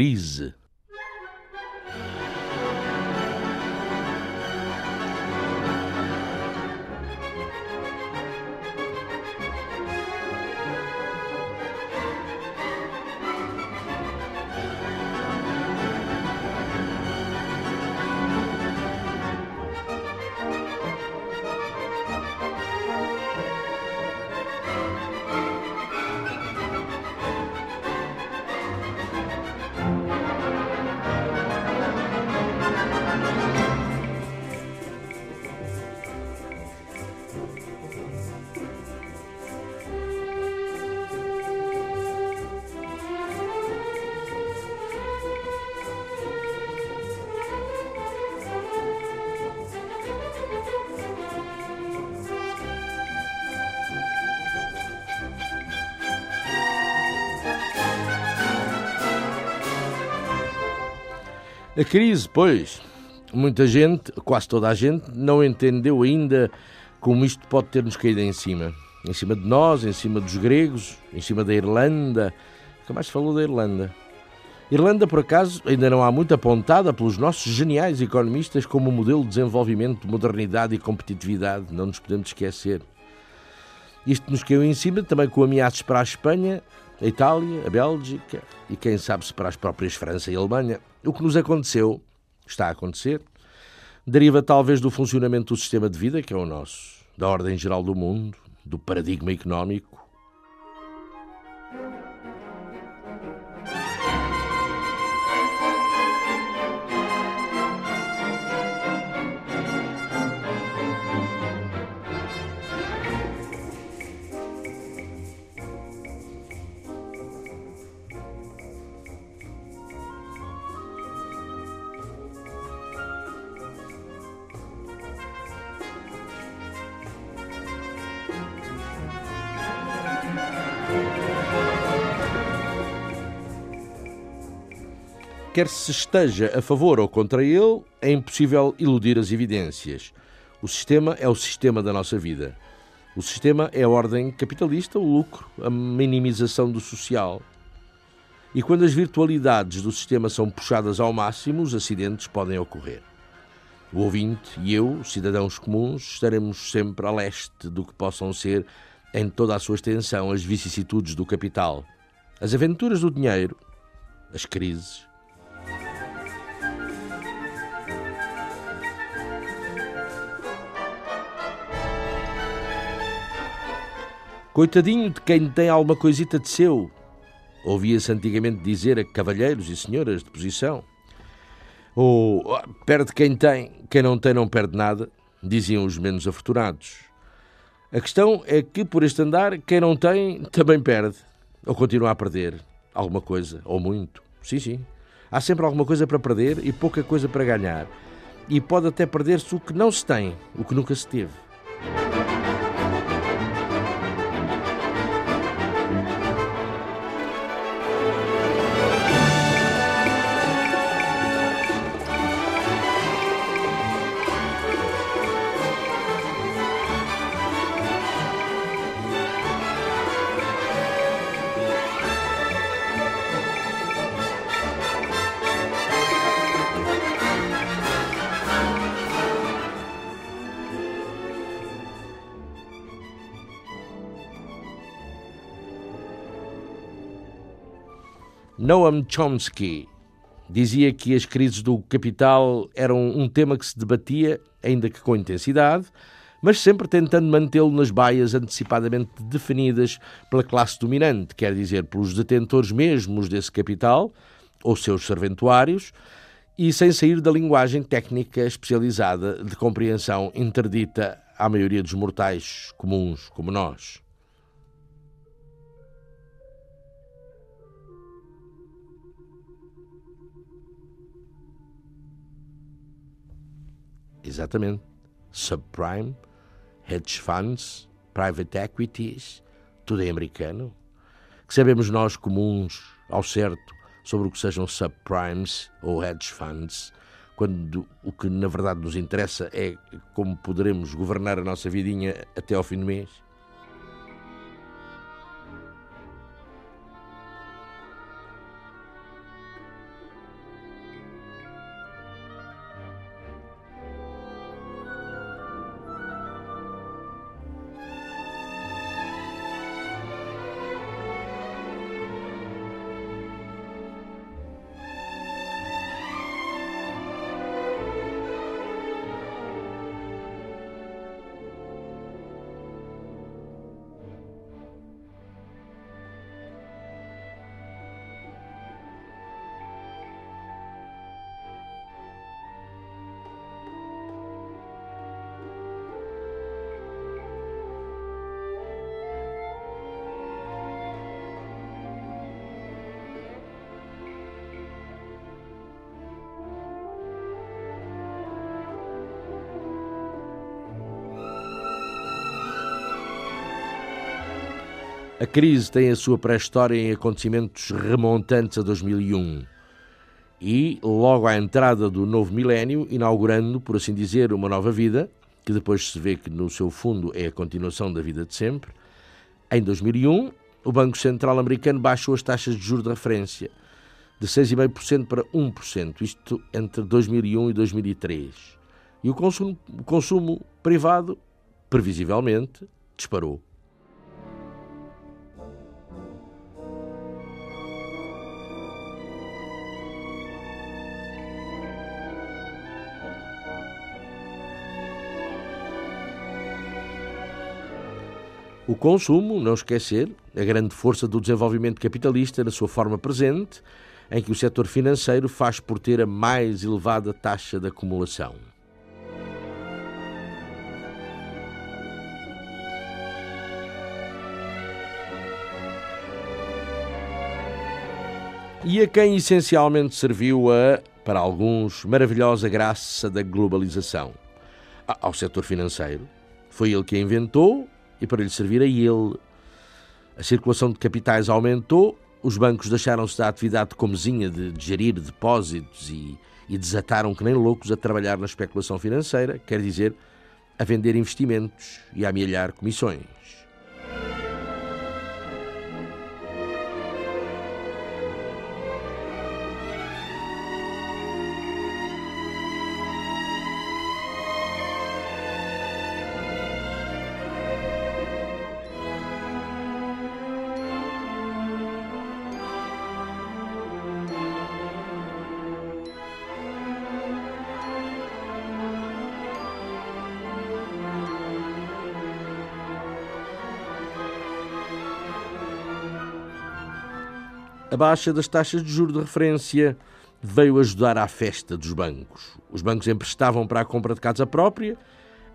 Crise. A crise, pois, muita gente, quase toda a gente, não entendeu ainda como isto pode ter-nos caído em cima. Em cima de nós, em cima dos gregos, em cima da Irlanda. Nunca mais falou da Irlanda. Irlanda, por acaso, ainda não há muito apontada pelos nossos geniais economistas como modelo de desenvolvimento, modernidade e competitividade. Não nos podemos esquecer. Isto nos caiu em cima também com ameaças para a Espanha, a Itália, a Bélgica e quem sabe se para as próprias França e Alemanha. O que nos aconteceu, está a acontecer, deriva talvez do funcionamento do sistema de vida que é o nosso, da ordem geral do mundo, do paradigma económico, Quer se esteja a favor ou contra ele, é impossível iludir as evidências. O sistema é o sistema da nossa vida. O sistema é a ordem capitalista, o lucro, a minimização do social. E quando as virtualidades do sistema são puxadas ao máximo, os acidentes podem ocorrer. O ouvinte e eu, cidadãos comuns, estaremos sempre a leste do que possam ser, em toda a sua extensão, as vicissitudes do capital, as aventuras do dinheiro, as crises, Coitadinho de quem tem alguma coisita de seu, ouvia-se antigamente dizer a cavalheiros e senhoras de posição. Ou ah, perde quem tem, quem não tem não perde nada, diziam os menos afortunados. A questão é que, por este andar, quem não tem também perde, ou continua a perder alguma coisa, ou muito. Sim, sim. Há sempre alguma coisa para perder e pouca coisa para ganhar. E pode até perder-se o que não se tem, o que nunca se teve. Noam Chomsky dizia que as crises do capital eram um tema que se debatia, ainda que com intensidade, mas sempre tentando mantê-lo nas baias antecipadamente definidas pela classe dominante, quer dizer, pelos detentores mesmos desse capital, ou seus serventuários, e sem sair da linguagem técnica especializada de compreensão interdita à maioria dos mortais comuns como nós. Exatamente. Subprime, hedge funds, private equities, tudo em americano. Que sabemos nós comuns, ao certo, sobre o que sejam subprimes ou hedge funds, quando o que na verdade nos interessa é como poderemos governar a nossa vidinha até ao fim do mês? A crise tem a sua pré-história em acontecimentos remontantes a 2001 e, logo à entrada do novo milénio, inaugurando, por assim dizer, uma nova vida, que depois se vê que no seu fundo é a continuação da vida de sempre, em 2001, o Banco Central americano baixou as taxas de juros de referência de 6,5% para 1%, isto entre 2001 e 2003. E o consumo, o consumo privado, previsivelmente, disparou. O consumo, não esquecer, a grande força do desenvolvimento capitalista na sua forma presente, em que o setor financeiro faz por ter a mais elevada taxa de acumulação. E a quem essencialmente serviu a, para alguns, maravilhosa graça da globalização? Ao setor financeiro. Foi ele que a inventou e para lhe servir a ele. A circulação de capitais aumentou, os bancos deixaram-se da atividade comezinha de gerir depósitos e, e desataram que nem loucos a trabalhar na especulação financeira, quer dizer, a vender investimentos e a amealhar comissões. A baixa das taxas de juros de referência veio ajudar à festa dos bancos. Os bancos emprestavam para a compra de casa própria,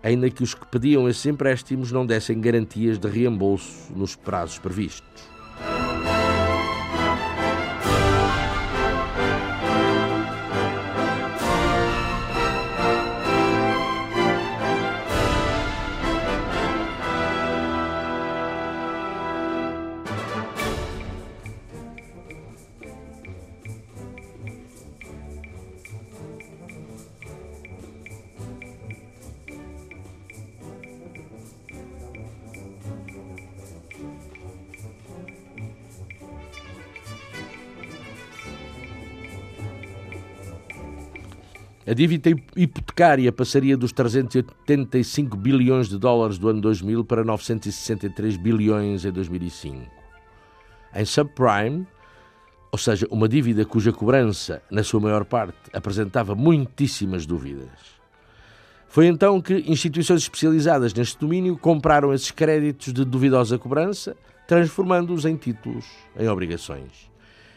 ainda que os que pediam esses empréstimos não dessem garantias de reembolso nos prazos previstos. Dívida hipotecária passaria dos 385 bilhões de dólares do ano 2000 para 963 bilhões em 2005. Em subprime, ou seja, uma dívida cuja cobrança, na sua maior parte, apresentava muitíssimas dúvidas. Foi então que instituições especializadas neste domínio compraram esses créditos de duvidosa cobrança, transformando-os em títulos, em obrigações.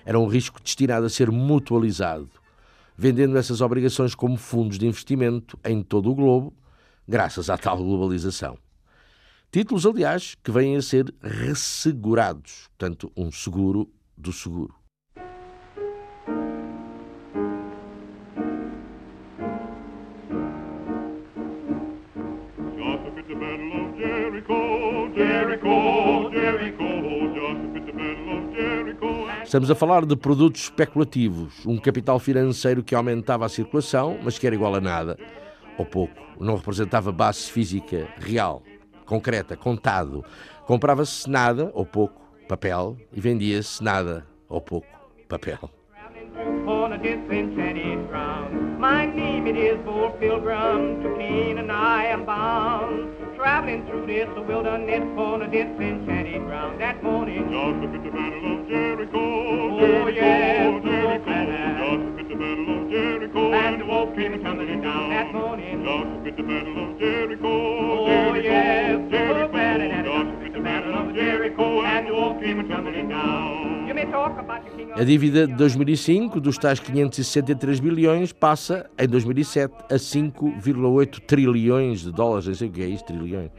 Era um risco destinado a ser mutualizado vendendo essas obrigações como fundos de investimento em todo o globo, graças à tal globalização. Títulos, aliás, que vêm a ser ressegurados, portanto, um seguro do seguro. Estamos a falar de produtos especulativos, um capital financeiro que aumentava a circulação, mas que era igual a nada, ou pouco. Não representava base física real, concreta, contado. Comprava-se nada, ou pouco, papel, e vendia-se nada, ou pouco, papel. My name it is Bull Pilgrim, to I am bound. Traveling through this wilderness on a disenchanted ground that morning. Joshua at the battle of Jericho. Oh, yes, Jericho. Joshua at the battle of Jericho. And the wolf came tumbling down that morning. Joshua at the battle of Jericho. Oh, yes, Jericho. Joshua at the battle of Jericho. And the wolf came tumbling down. A dívida de 2005 dos tais 563 bilhões passa em 2007 a 5,8 trilhões de dólares, não sei o que é isso, trilhões.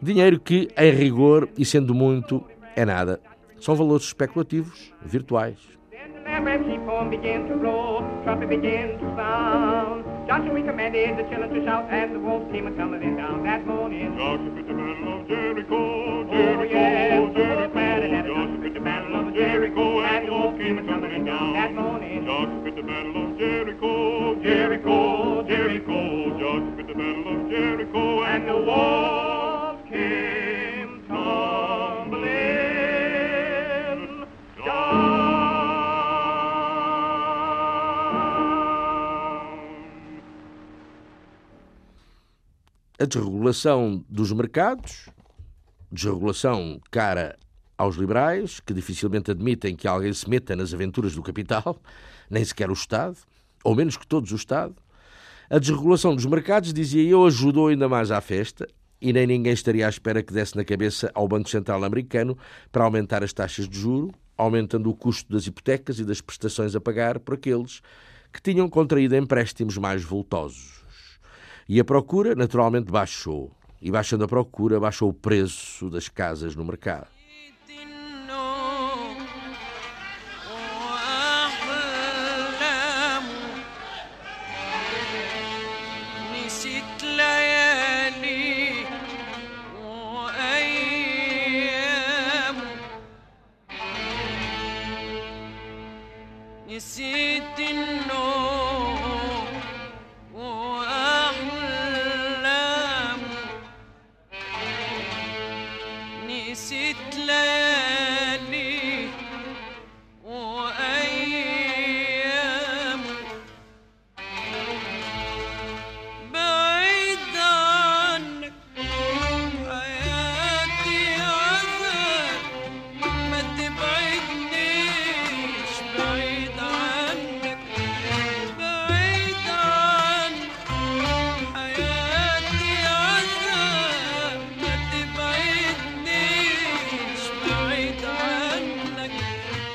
Dinheiro que, em rigor e sendo muito, é nada. São valores especulativos, virtuais. Joshua commanded the children to shout, the wolves came a down that morning. Joshua the battle of Jericho, desregulação dos mercados, desregulação cara aos liberais, que dificilmente admitem que alguém se meta nas aventuras do capital, nem sequer o Estado, ou menos que todos o Estado. A desregulação dos mercados, dizia eu, ajudou ainda mais à festa e nem ninguém estaria à espera que desse na cabeça ao Banco Central americano para aumentar as taxas de juro, aumentando o custo das hipotecas e das prestações a pagar por aqueles que tinham contraído empréstimos mais voltosos. E a procura, naturalmente, baixou. E baixando a procura, baixou o preço das casas no mercado.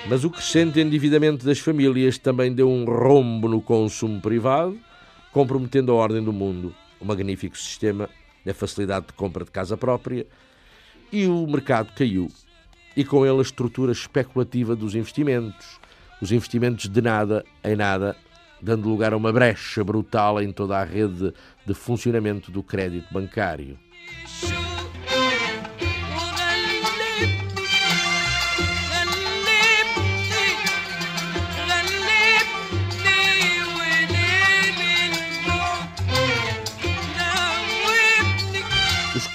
Mas o crescente endividamento das famílias também deu um rombo no consumo privado, comprometendo a ordem do mundo, o magnífico sistema, a facilidade de compra de casa própria, e o mercado caiu. E com ele a estrutura especulativa dos investimentos, os investimentos de nada em nada, dando lugar a uma brecha brutal em toda a rede de funcionamento do crédito bancário.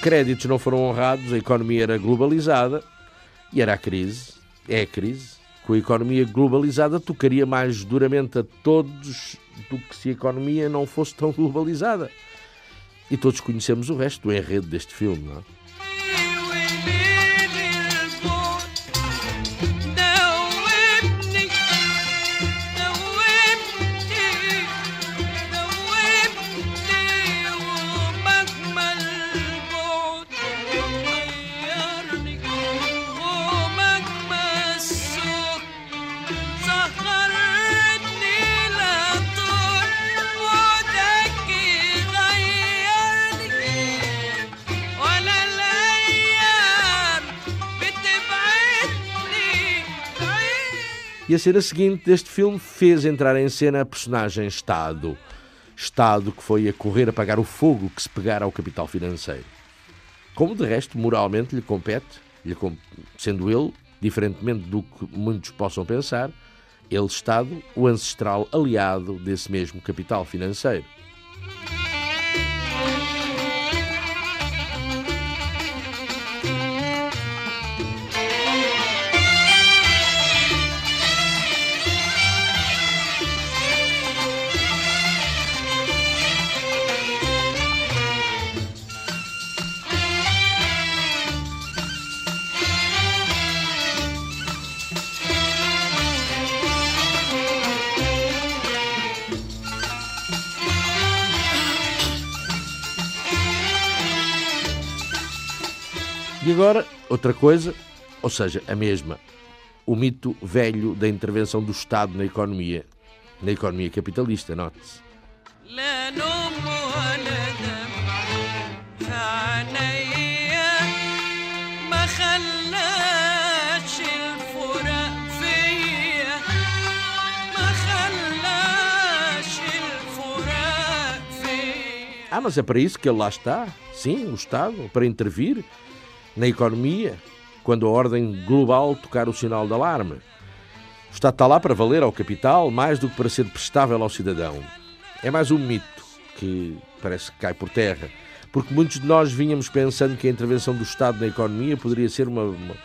Créditos não foram honrados, a economia era globalizada e era a crise, é a crise. Com a economia globalizada, tocaria mais duramente a todos do que se a economia não fosse tão globalizada. E todos conhecemos o resto do enredo deste filme, não é? E a cena seguinte deste filme fez entrar em cena a personagem Estado. Estado que foi a correr a pagar o fogo que se pegara ao capital financeiro. Como de resto moralmente lhe compete, lhe, sendo ele Diferentemente do que muitos possam pensar, ele Estado, o ancestral aliado desse mesmo capital financeiro. Agora, outra coisa, ou seja, a mesma. O mito velho da intervenção do Estado na economia, na economia capitalista, note-se. Ah, mas é para isso que ele lá está. Sim, o Estado, para intervir na economia, quando a ordem global tocar o sinal de alarme. O Estado está lá para valer ao capital mais do que para ser prestável ao cidadão. É mais um mito que parece que cai por terra, porque muitos de nós vínhamos pensando que a intervenção do Estado na economia poderia ser uma, uma,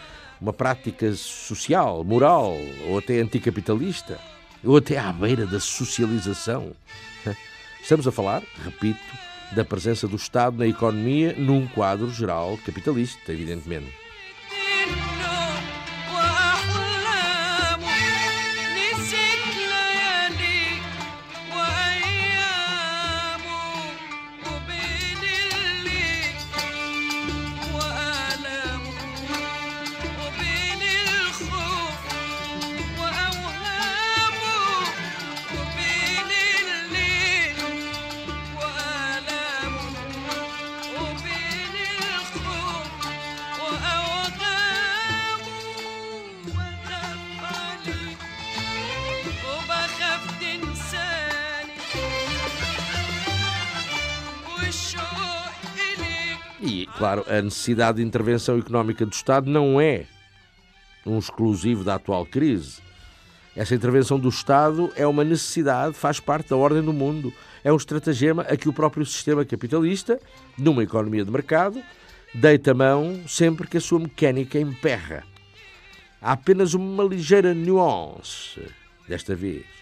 uma prática social, moral ou até anticapitalista, ou até à beira da socialização. Estamos a falar, repito, da presença do Estado na economia num quadro geral capitalista, evidentemente. Claro, a necessidade de intervenção económica do Estado não é um exclusivo da atual crise. Essa intervenção do Estado é uma necessidade, faz parte da ordem do mundo. É um estratagema a que o próprio sistema capitalista, numa economia de mercado, deita mão sempre que a sua mecânica emperra. Há apenas uma ligeira nuance desta vez.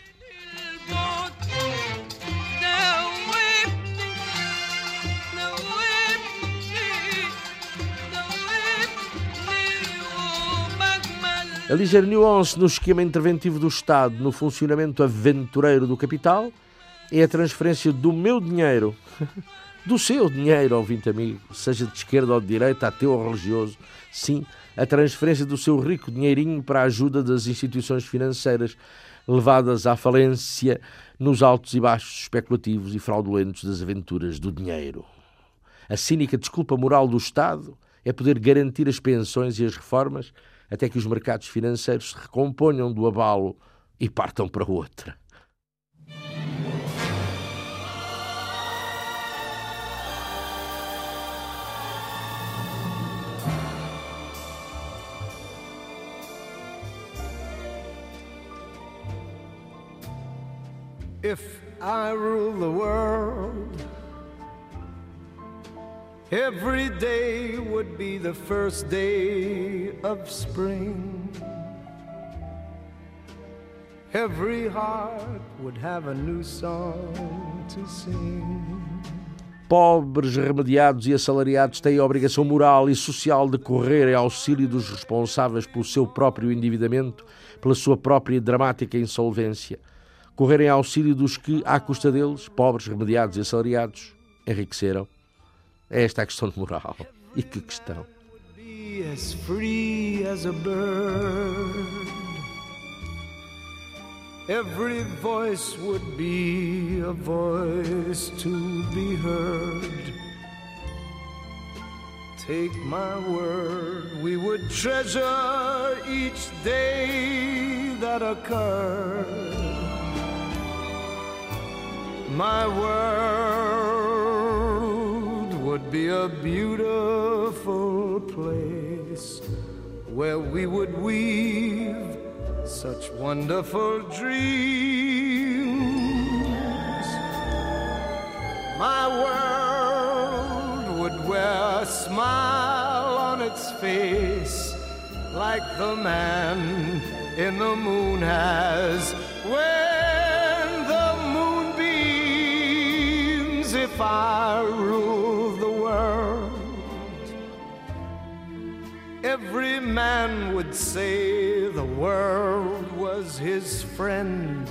A ligeira nuance no esquema interventivo do Estado no funcionamento aventureiro do capital é a transferência do meu dinheiro, do seu dinheiro, ouvinte amigo, seja de esquerda ou de direita, ateu ou religioso, sim, a transferência do seu rico dinheirinho para a ajuda das instituições financeiras levadas à falência nos altos e baixos especulativos e fraudulentos das aventuras do dinheiro. A cínica desculpa moral do Estado é poder garantir as pensões e as reformas até que os mercados financeiros se recomponham do abalo e partam para outra. If I rule the world Every day would be the first day of spring. Every heart would have a new song to sing. Pobres, remediados e assalariados têm a obrigação moral e social de correr em auxílio dos responsáveis pelo seu próprio endividamento, pela sua própria dramática insolvência. Correr em auxílio dos que, à custa deles, pobres, remediados e assalariados, enriqueceram. É esta a questão de moral. E que questão. As free as a bird. Every voice would be a voice to be heard. Take my word, we would treasure each day that occurred. My word be a beautiful place where we would weave such wonderful dreams. My world would wear a smile on its face like the man in the moon has when the moon beams if I rule every man would say the world was his friend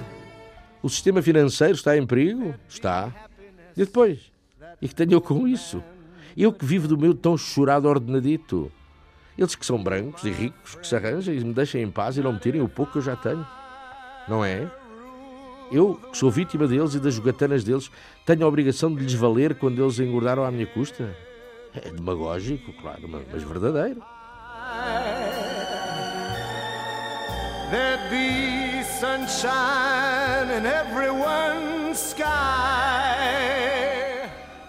O sistema financeiro está em perigo? Está. E depois? E que tenho eu com isso? Eu que vivo do meu tão chorado ordenadito. Eles que são brancos e ricos, que se arranjem e me deixem em paz e não me tirem o pouco que eu já tenho. Não é? Eu, que sou vítima deles e das jogatanas deles, tenho a obrigação de lhes valer quando eles engordaram à minha custa? É demagógico, claro, mas verdadeiro. There'd be sunshine in everyone's sky.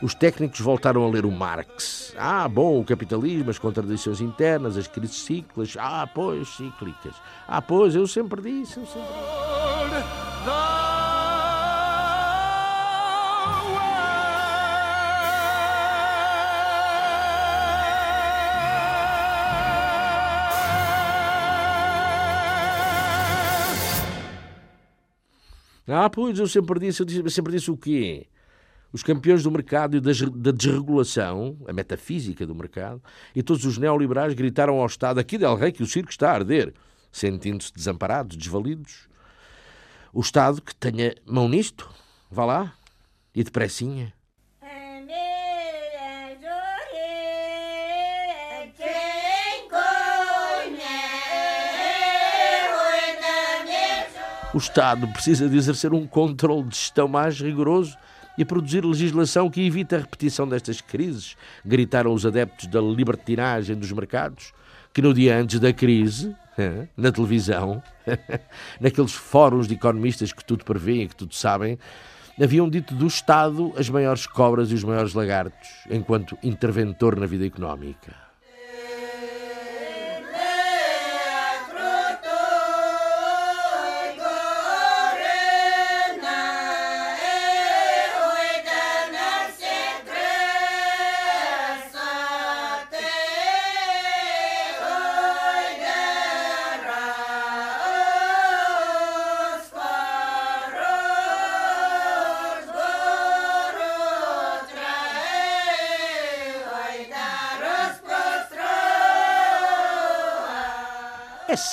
Os técnicos voltaram a ler o Marx. Ah, bom, o capitalismo, as contradições internas, as crises cíclicas. Ah, pois, cíclicas. Ah, pois, eu sempre disse, eu sempre... The Ah, pois, eu sempre disse, eu disse- eu sempre disse o quê? Os campeões do mercado e da desregulação, a metafísica do mercado, e todos os neoliberais gritaram ao Estado aqui del Rei que o circo está a arder, sentindo-se desamparados, desvalidos. O Estado que tenha mão nisto, vá lá, e depressinha. O Estado precisa de exercer um controle de gestão mais rigoroso e produzir legislação que evite a repetição destas crises, gritaram os adeptos da libertinagem dos mercados, que no dia antes da crise, na televisão, naqueles fóruns de economistas que tudo prevêem e que tudo sabem, haviam dito do Estado as maiores cobras e os maiores lagartos, enquanto interventor na vida económica.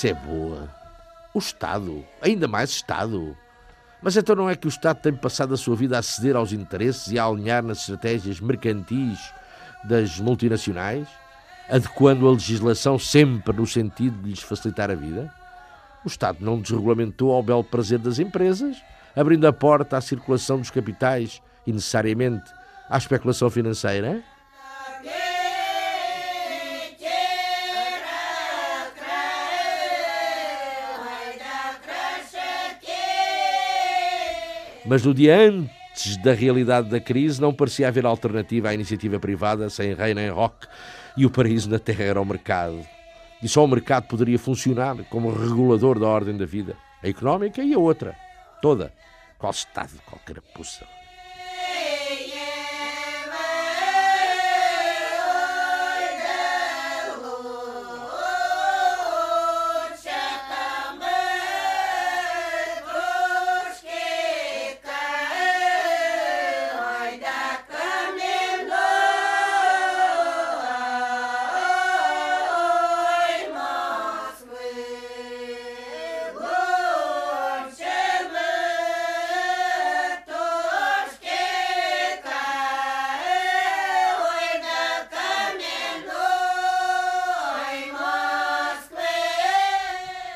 É boa. O Estado, ainda mais Estado. Mas então não é que o Estado tem passado a sua vida a ceder aos interesses e a alinhar nas estratégias mercantis das multinacionais, adequando a legislação sempre no sentido de lhes facilitar a vida? O Estado não desregulamentou ao belo prazer das empresas, abrindo a porta à circulação dos capitais e necessariamente à especulação financeira? Mas no dia antes da realidade da crise não parecia haver alternativa à iniciativa privada sem rei nem rock e o paraíso na terra era o mercado. E só o mercado poderia funcionar como regulador da ordem da vida, a económica e a outra, toda. Qual Estado, qual carapuça.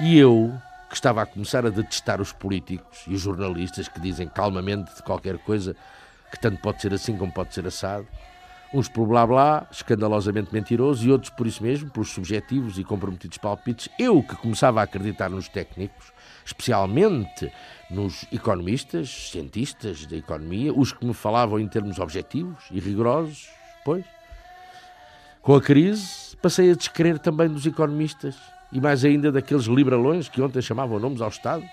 E eu, que estava a começar a detestar os políticos e os jornalistas que dizem calmamente de qualquer coisa que tanto pode ser assim como pode ser assado, uns por blá blá, escandalosamente mentirosos, e outros por isso mesmo, pelos subjetivos e comprometidos palpites, eu que começava a acreditar nos técnicos, especialmente nos economistas, cientistas da economia, os que me falavam em termos objetivos e rigorosos, pois. Com a crise, passei a descrer também dos economistas e mais ainda daqueles liberalões que ontem chamavam nomes ao Estado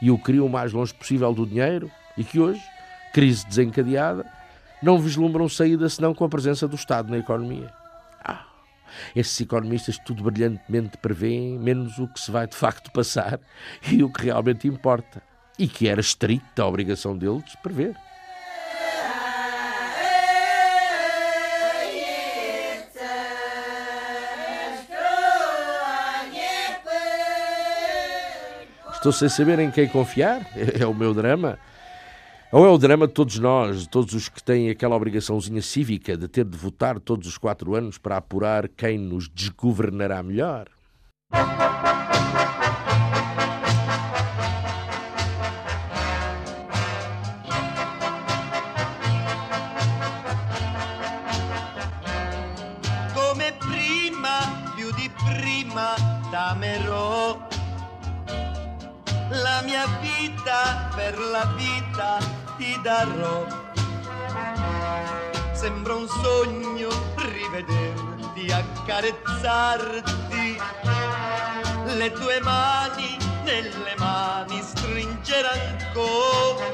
e o queriam o mais longe possível do dinheiro e que hoje, crise desencadeada, não vislumbram saída senão com a presença do Estado na economia. Ah, esses economistas tudo brilhantemente prevêem, menos o que se vai de facto passar e o que realmente importa, e que era estrita a obrigação deles prever. Estou sem saber em quem confiar. É o meu drama. Ou é o drama de todos nós, de todos os que têm aquela obrigaçãozinha cívica de ter de votar todos os quatro anos para apurar quem nos desgovernará melhor? Vita per la vita ti darò. Sembra un sogno rivederti, accarezzarti, le tue mani nelle mani stringere ancora.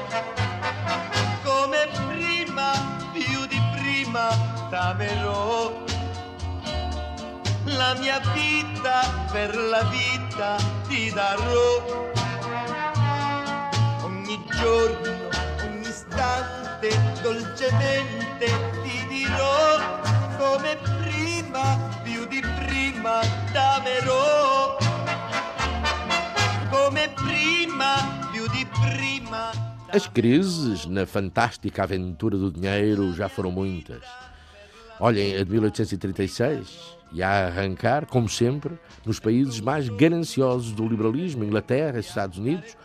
Come prima, più di prima, t'amerò. La mia vita per la vita ti darò. Giorno, ogni istante, dolcemente ti dirò. Come prima, più di prima, t'amerò. Come prima, più di prima. As crises na fantástica aventura do dinheiro já foram muitas. Olhem a de 1836 e a arrancar, como sempre, nos países mais gananciosos do liberalismo, Inglaterra, Estados Unidos,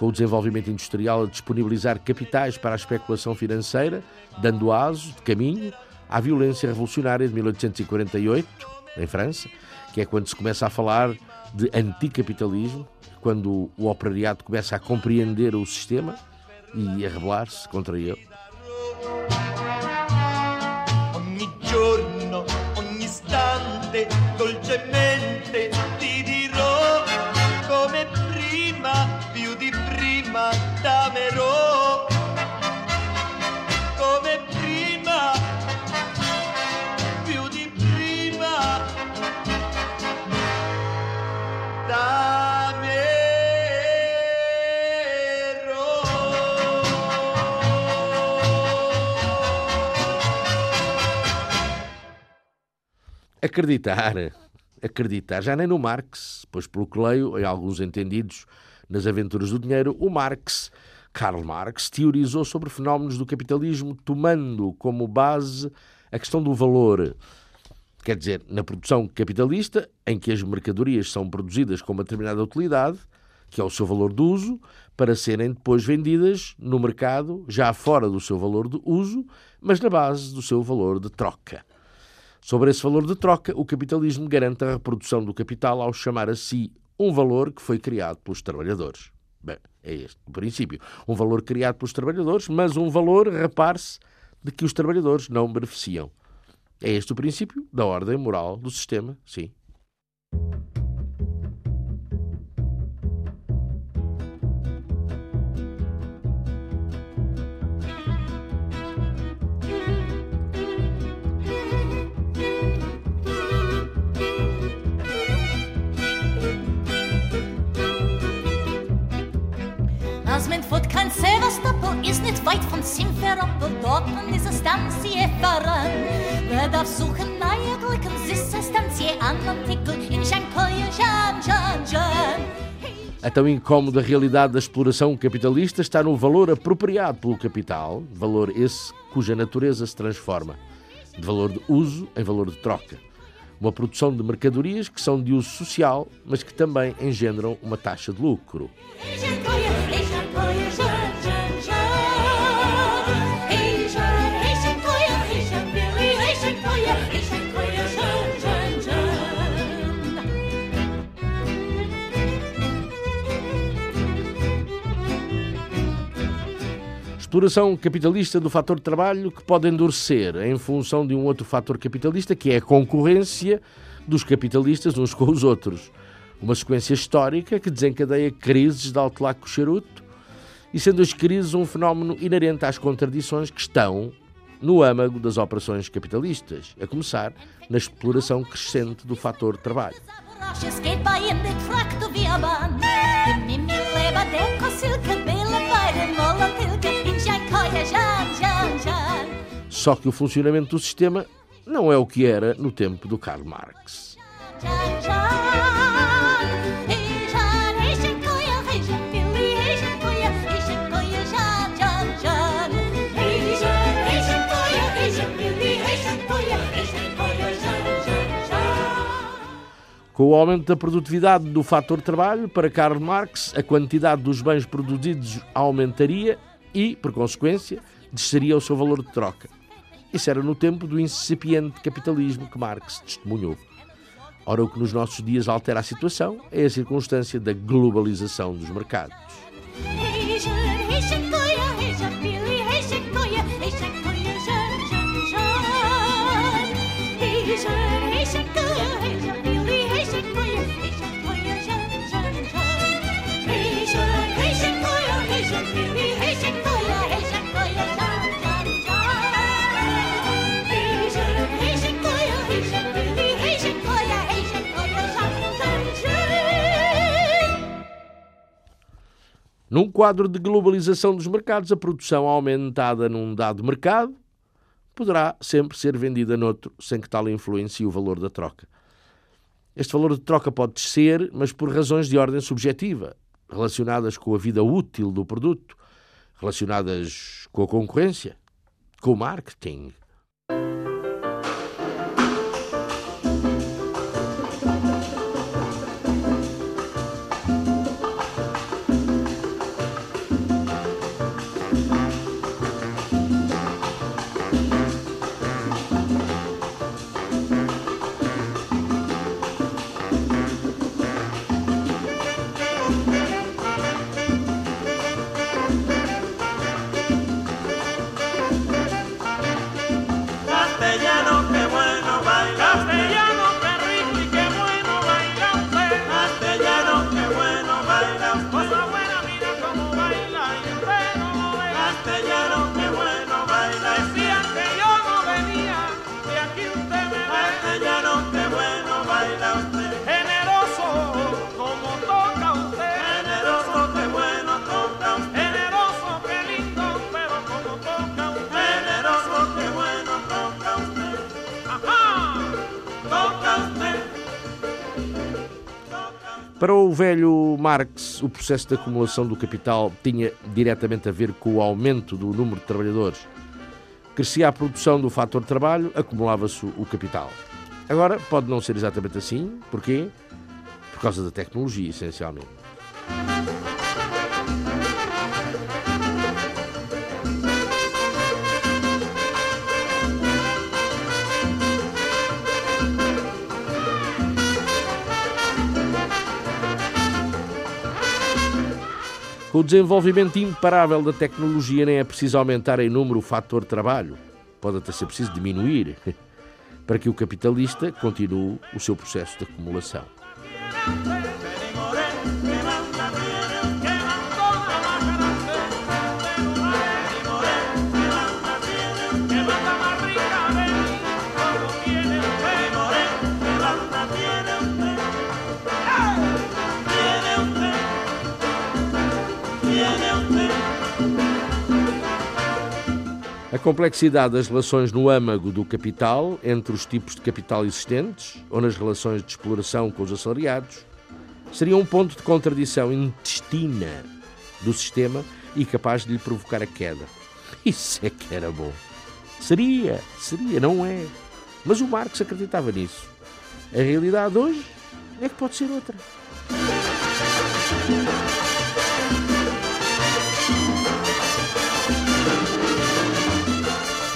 com o desenvolvimento industrial a disponibilizar capitais para a especulação financeira, dando aso de caminho à violência revolucionária de 1848, em França, que é quando se começa a falar de anticapitalismo, quando o operariado começa a compreender o sistema e a rebelar-se contra ele. Ogni giorno, ogni istante, dolcemente t'amerò. Come prima, più di prima t'amerò. Acreditar, acreditar, já nem no Marx, pois pelo que leio, em alguns entendidos nas aventuras do dinheiro, o Marx, Karl Marx, teorizou sobre fenómenos do capitalismo tomando como base a questão do valor. Quer dizer, na produção capitalista, em que as mercadorias são produzidas com uma determinada utilidade, que é o seu valor de uso, para serem depois vendidas no mercado, já fora do seu valor de uso, mas na base do seu valor de troca. Sobre esse valor de troca, o capitalismo garante a reprodução do capital ao chamar a si um valor que foi criado pelos trabalhadores. Bem, é este o princípio. Um valor criado pelos trabalhadores, mas um valor, repare-se, de que os trabalhadores não beneficiam. É este o princípio da ordem moral do sistema, sim. Weit von an Artikel in Jankoje, Jan, Jan, Jan. A tão incómoda realidade da exploração capitalista está no valor apropriado pelo capital, valor esse cuja natureza se transforma, de valor de uso em valor de troca. Uma produção de mercadorias que são de uso social, mas que também engendram uma taxa de lucro. Jan, Exploração capitalista do fator de trabalho que pode endurecer em função de um outro fator capitalista que é a concorrência dos capitalistas uns com os outros. Uma sequência histórica que desencadeia crises de alto laco charuto, e sendo as crises um fenómeno inerente às contradições que estão no âmago das operações capitalistas, a começar na exploração crescente do fator trabalho. Só que o funcionamento do sistema não é o que era no tempo do Karl Marx. Com o aumento da produtividade do fator trabalho, para Karl Marx, a quantidade dos bens produzidos aumentaria e, por consequência, desceria o seu valor de troca. Isso era no tempo do incipiente capitalismo que Marx testemunhou. Ora, o que nos nossos dias altera a situação é a circunstância da globalização dos mercados. Num quadro de globalização dos mercados, a produção aumentada num dado mercado poderá sempre ser vendida noutro, sem que tal influencie o valor da troca. Este valor de troca pode descer, mas por razões de ordem subjetiva, relacionadas com a vida útil do produto, relacionadas com a concorrência, com o marketing, Para o velho Marx, o processo de acumulação do capital tinha diretamente a ver com o aumento do número de trabalhadores. Crescia a produção do fator trabalho, acumulava-se o capital. Agora pode não ser exatamente assim. Porquê? Por causa da tecnologia, essencialmente. Com o desenvolvimento imparável da tecnologia, nem é preciso aumentar em número o fator trabalho. Pode até ser preciso diminuir, para que o capitalista continue o seu processo de acumulação. A complexidade das relações no âmago do capital, entre os tipos de capital existentes ou nas relações de exploração com os assalariados, seria um ponto de contradição intestina do sistema e capaz de lhe provocar a queda. Isso é que era bom. Seria, seria, não é. Mas o Marx acreditava nisso. A realidade hoje é que pode ser outra.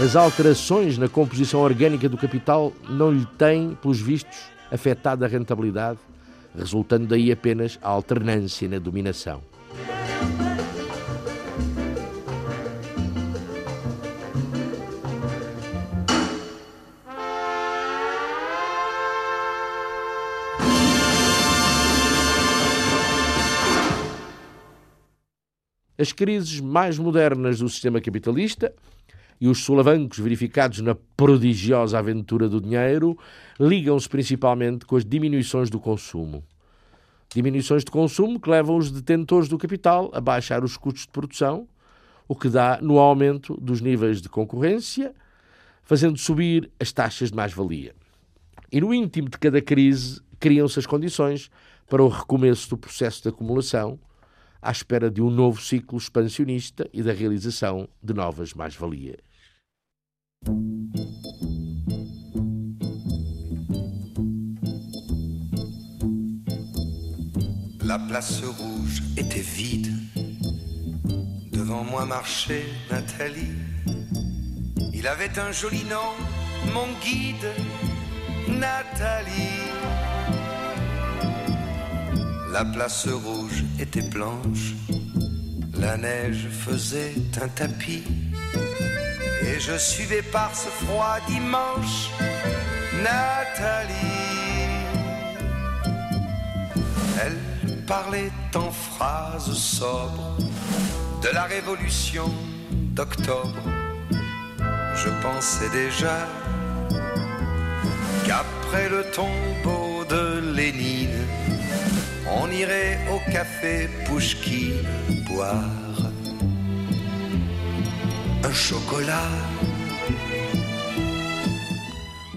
As alterações na composição orgânica do capital não lhe têm, pelos vistos, afetado a rentabilidade, resultando daí apenas a alternância na dominação. As crises mais modernas do sistema capitalista e os solavancos verificados na prodigiosa aventura do dinheiro ligam-se principalmente com as diminuições do consumo. Diminuições de consumo que levam os detentores do capital a baixar os custos de produção, o que dá no aumento dos níveis de concorrência, fazendo subir as taxas de mais-valia. E no íntimo de cada crise criam-se as condições para o recomeço do processo de acumulação, à espera de um novo ciclo expansionista e da realização de novas mais-valias. La place rouge était vide. Devant moi marchait Nathalie. Il avait un joli nom, mon guide, Nathalie. La place rouge était blanche, la neige faisait un tapis. Et je suivais par ce froid dimanche Nathalie. Elle parlait en phrases sobres de la révolution d'octobre. Je pensais déjà qu'après le tombeau de Lénine, on irait au café Pouchki boire un chocolat.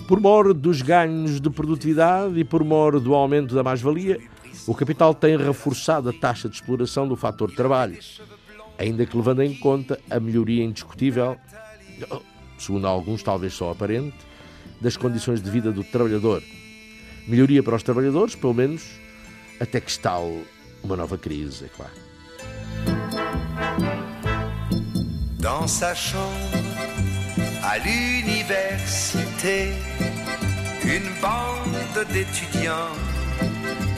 Por mor dos ganhos de produtividade e por mor do aumento da mais-valia, o capital tem reforçado a taxa de exploração do fator trabalho, ainda que levando em conta a melhoria indiscutível, segundo alguns talvez só aparente, das condições de vida do trabalhador. Melhoria para os trabalhadores, pelo menos, até que estale uma crise. Dans sa chambre, à l'université, une bande d'étudiants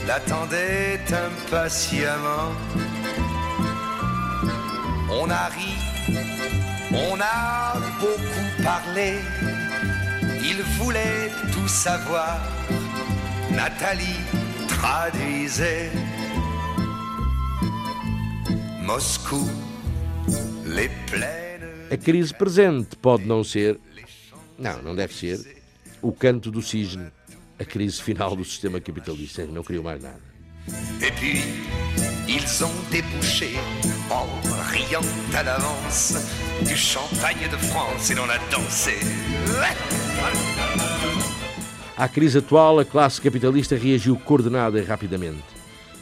l'attendait impatiemment. On a ri, on a beaucoup parlé, il voulait tout savoir. Nathalie traduisait Moscou, les plaines. A crise presente pode não ser, não, não deve ser, o canto do cisne, a crise final do sistema capitalista. Não queriam mais nada. Et puis, ils ont débouché, en riant à l'avance, du champagne de France et l'on a dansé. À crise atual, a classe capitalista reagiu coordenada e rapidamente.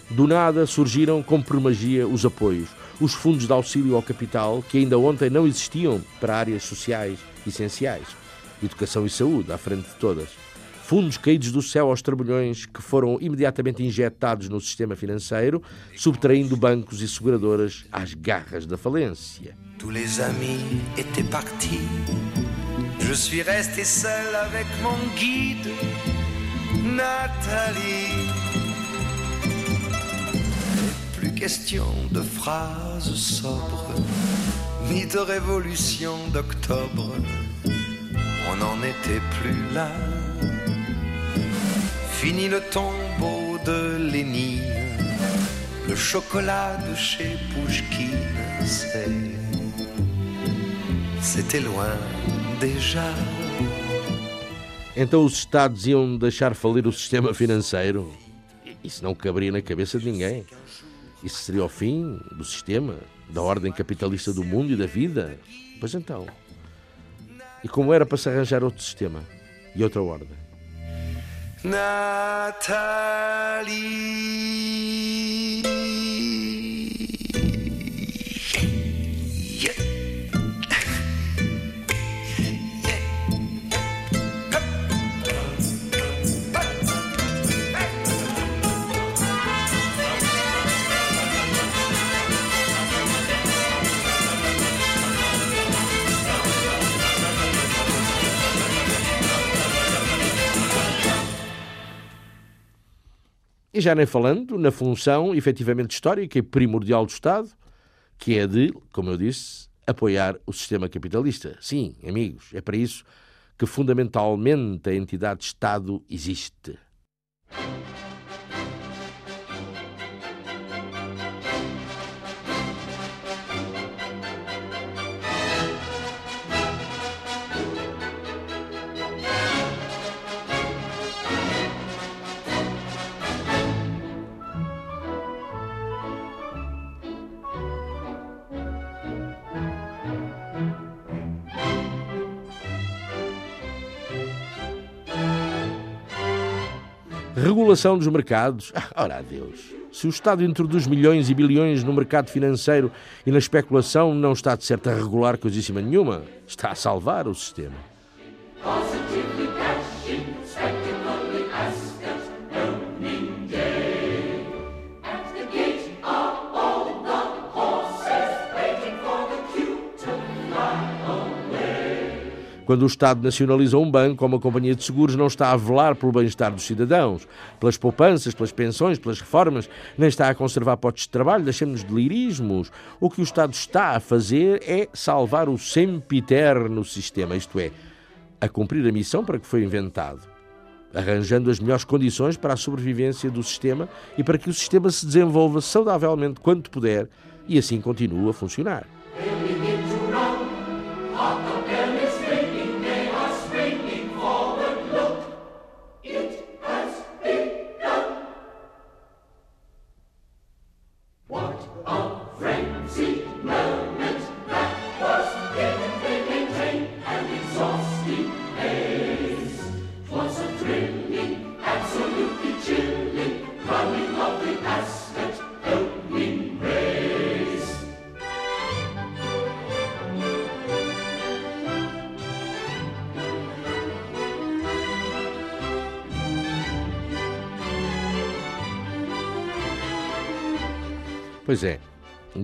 Do nada surgiram, como por magia, os apoios, os fundos de auxílio ao capital que ainda ontem não existiam para áreas sociais essenciais, educação e saúde, à frente de todas. Fundos caídos do céu aos trabalhões que foram imediatamente injetados no sistema financeiro, subtraindo bancos e seguradoras às garras da falência. Tous les amis étaient partis. Je suis resté seul avec mon guide, Nathalie. Plus question de phrases sobres, ni de révolution d'octobre. On n'en était plus là. Fini le tombeau de Lénine, le chocolat de chez Pouchkine, c'était loin déjà. Então os Estados iam deixar falir o sistema financeiro? Isso não caberia na cabeça de ninguém. Isso seria o fim do sistema, da ordem capitalista do mundo e da vida? Pois então. E como era para se arranjar outro sistema e outra ordem? Nathalie. E já nem falando na função efetivamente histórica e primordial do Estado, que é de, como eu disse, apoiar o sistema capitalista. Sim, amigos, é para isso que fundamentalmente a entidade Estado existe. Regulação dos mercados. Ora, adeus. Se o Estado introduz milhões e bilhões no mercado financeiro e na especulação, não está de certo a regular coisíssima nenhuma. Está a salvar o sistema. Quando o Estado nacionaliza um banco ou uma companhia de seguros, não está a velar pelo bem-estar dos cidadãos, pelas poupanças, pelas pensões, pelas reformas, nem está a conservar postos de trabalho, deixemos de lirismos. O que o Estado está a fazer é salvar o sempiterno sistema, isto é, a cumprir a missão para que foi inventado, arranjando as melhores condições para a sobrevivência do sistema e para que o sistema se desenvolva saudavelmente quanto puder e assim continue a funcionar.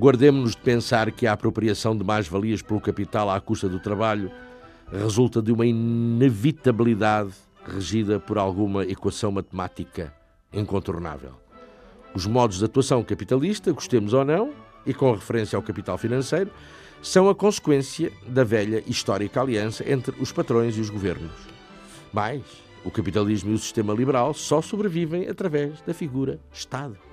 Guardemos-nos de pensar que a apropriação de mais-valias pelo capital à custa do trabalho resulta de uma inevitabilidade regida por alguma equação matemática incontornável. Os modos de atuação capitalista, gostemos ou não, e com referência ao capital financeiro, são a consequência da velha histórica aliança entre os patrões e os governos. Mas o capitalismo e o sistema liberal só sobrevivem através da figura Estado.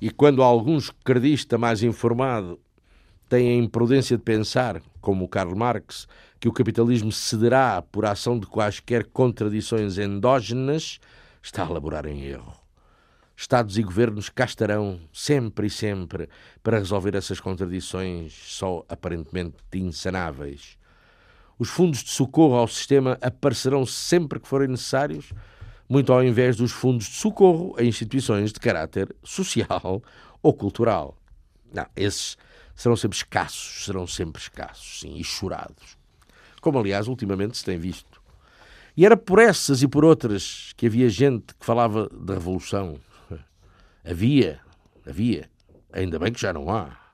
E quando algum esquerdista mais informado tem a imprudência de pensar, como o Karl Marx, que o capitalismo cederá por ação de quaisquer contradições endógenas, está a laborar em erro. Estados e governos cá estarão sempre e sempre para resolver essas contradições só aparentemente insanáveis. Os fundos de socorro ao sistema aparecerão sempre que forem necessários muito ao invés dos fundos de socorro a instituições de caráter social ou cultural. Não, esses serão sempre escassos, serão sempre escassos, sim, e chorados. Como, aliás, ultimamente se tem visto. E era por essas e por outras que havia gente que falava da revolução. Havia, havia. Ainda bem que já não há.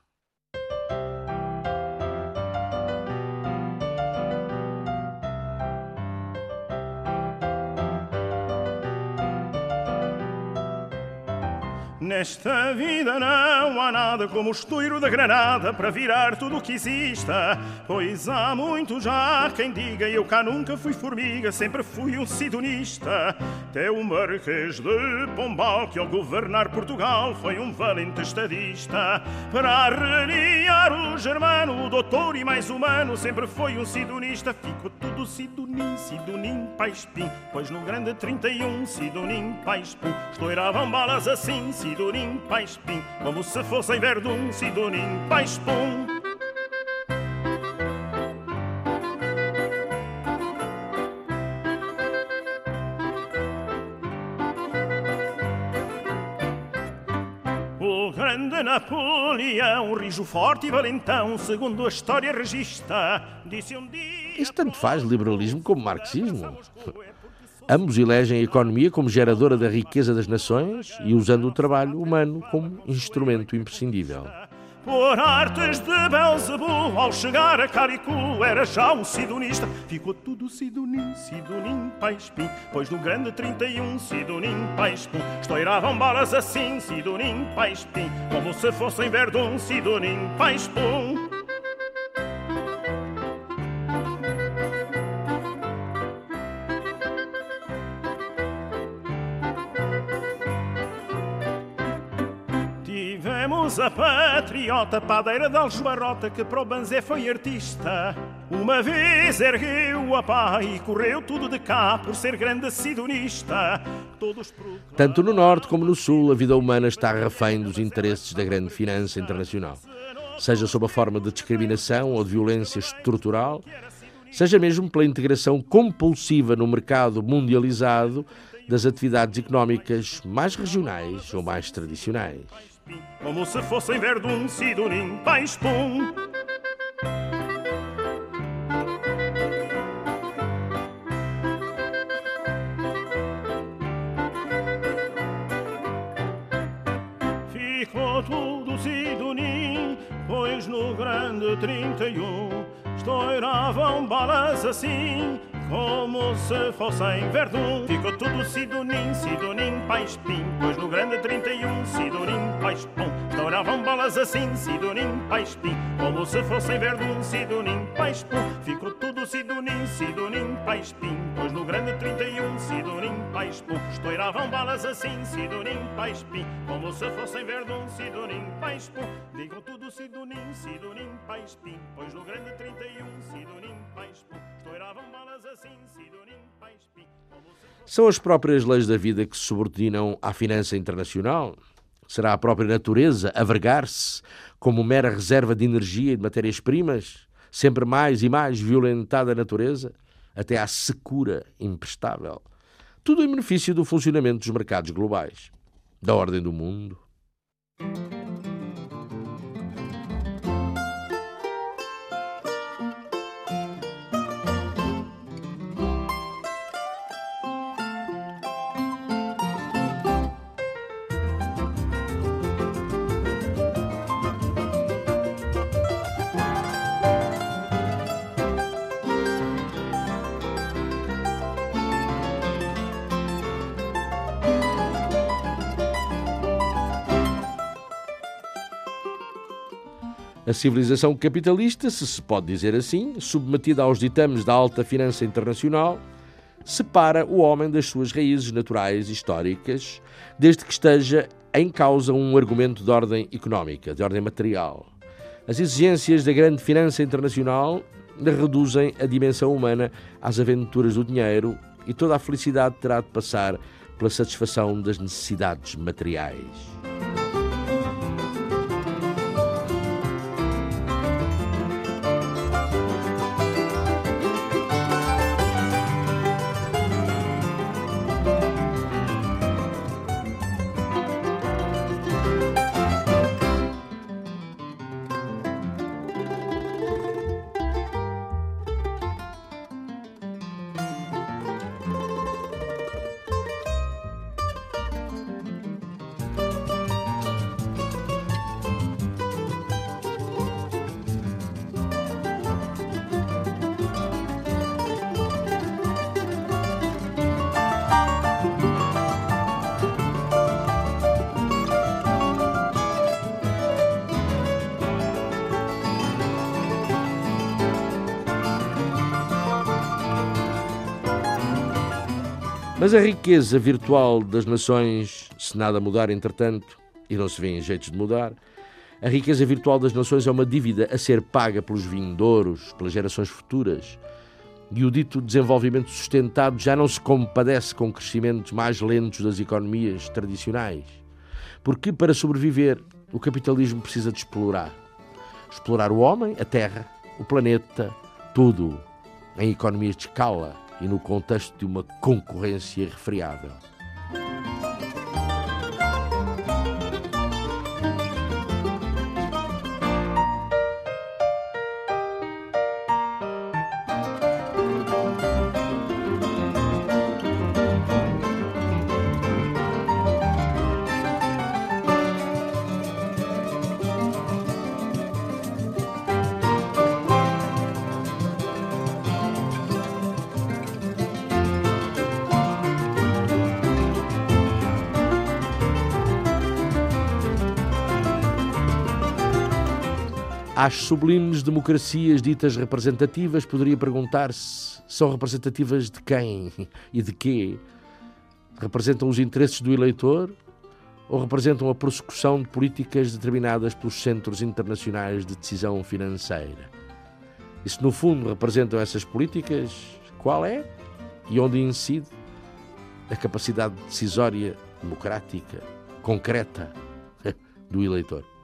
Nesta vida não há nada como o estouro da granada para virar tudo o que exista. Pois há muito já quem diga eu cá nunca fui formiga, sempre fui um sidonista. Até o Marquês de Pombal, que ao governar Portugal foi um valente estadista. Para arreliar o germano, o doutor e mais humano, sempre foi um sidonista. Ficou tudo sidonim, sidonim, paispim. Pois no grande 31, sidonim, paispim. Estouravam balas assim, sidonim Paispim, como se fossem Verdun, Sidonim Paispum. Napoleão, rijo forte e valentão, segundo a história registra, disse um dia... Isto tanto faz liberalismo como marxismo. Ambos elegem a economia como geradora da riqueza das nações e usando o trabalho humano como instrumento imprescindível. Por artes de Belzebu, ao chegar a Caricu, era já um sidonista. Ficou tudo sidonim, sidonim, paispim. Pois no grande 31, sidonim, paispim. Estouravam balas assim, sidonim, paispim. Como se fossem verdun, sidonim, paispum. Temos a patriota padeira de Aljubarrota que para o Banzé foi artista. Uma vez ergueu a pá e correu tudo de cá por ser grande sidonista. Todos Tanto no Norte como no Sul, a vida humana está refém dos interesses da grande finança internacional. Seja sob a forma de discriminação ou de violência estrutural, seja mesmo pela integração compulsiva no mercado mundializado das atividades económicas mais regionais ou mais tradicionais. Como se fossem verdun, sidonim, pais, pum. Ficou tudo sidonim, pois no grande 31 estouravam balas assim como se fossem verdun. Ficou tudo sidonim, sidonim, pais, pim. Pois no grande 31, sidonim, pais, pum. Estouravam balas assim, sidonim, pais, pim. Como se fossem verdun, sidonim, pais, pum. Ficou tudo sidonim, sidonim, pais, pim. Pois no grande 31, sidonim, pais, pum. Estouravam balas assim, sidonim, pais, pim. Como se fossem verdun, sidonim, Digam tudo sidonim, sidonim. Pois no grande 31, sidonim. Estouravam balas assim. São as próprias leis da vida que se subordinam à finança internacional? Será a própria natureza a vergar-se como mera reserva de energia e de matérias-primas, sempre mais e mais violentada a natureza, até à secura imprestável? Tudo em benefício do funcionamento dos mercados globais, da ordem do mundo. A civilização capitalista, se se pode dizer assim, submetida aos ditames da alta finança internacional, separa o homem das suas raízes naturais e históricas, desde que esteja em causa um argumento de ordem económica, de ordem material. As exigências da grande finança internacional reduzem a dimensão humana às aventuras do dinheiro e toda a felicidade terá de passar pela satisfação das necessidades materiais. A riqueza virtual das nações, se nada mudar entretanto, e não se vê em jeitos de mudar, a riqueza virtual das nações é uma dívida a ser paga pelos vindouros, pelas gerações futuras. E o dito desenvolvimento sustentado já não se compadece com crescimentos mais lentos das economias tradicionais. Porque, para sobreviver, o capitalismo precisa de explorar. Explorar o homem, a terra, o planeta, tudo, em economias de escala e no contexto de uma concorrência irrefriável. Às sublimes democracias ditas representativas, poderia perguntar-se: são representativas de quem e de quê? Representam os interesses do eleitor ou representam a prossecução de políticas determinadas pelos centros internacionais de decisão financeira? E se no fundo representam essas políticas, qual é e onde incide a capacidade decisória democrática, concreta do eleitor?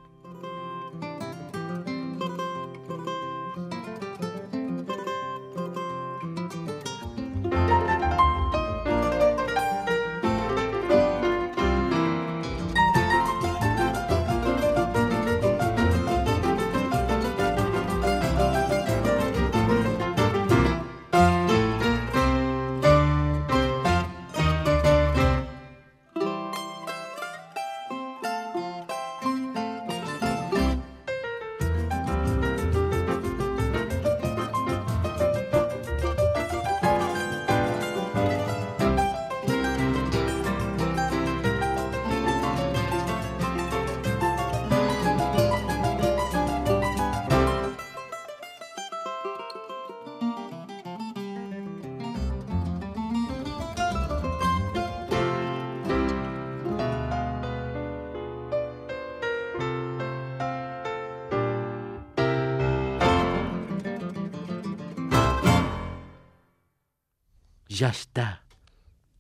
Já está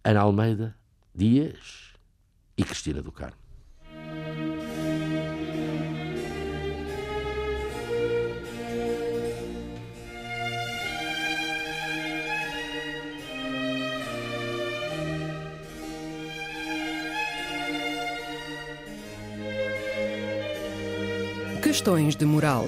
Ana Almeida, Dias e Cristina do Carmo. Questões de moral.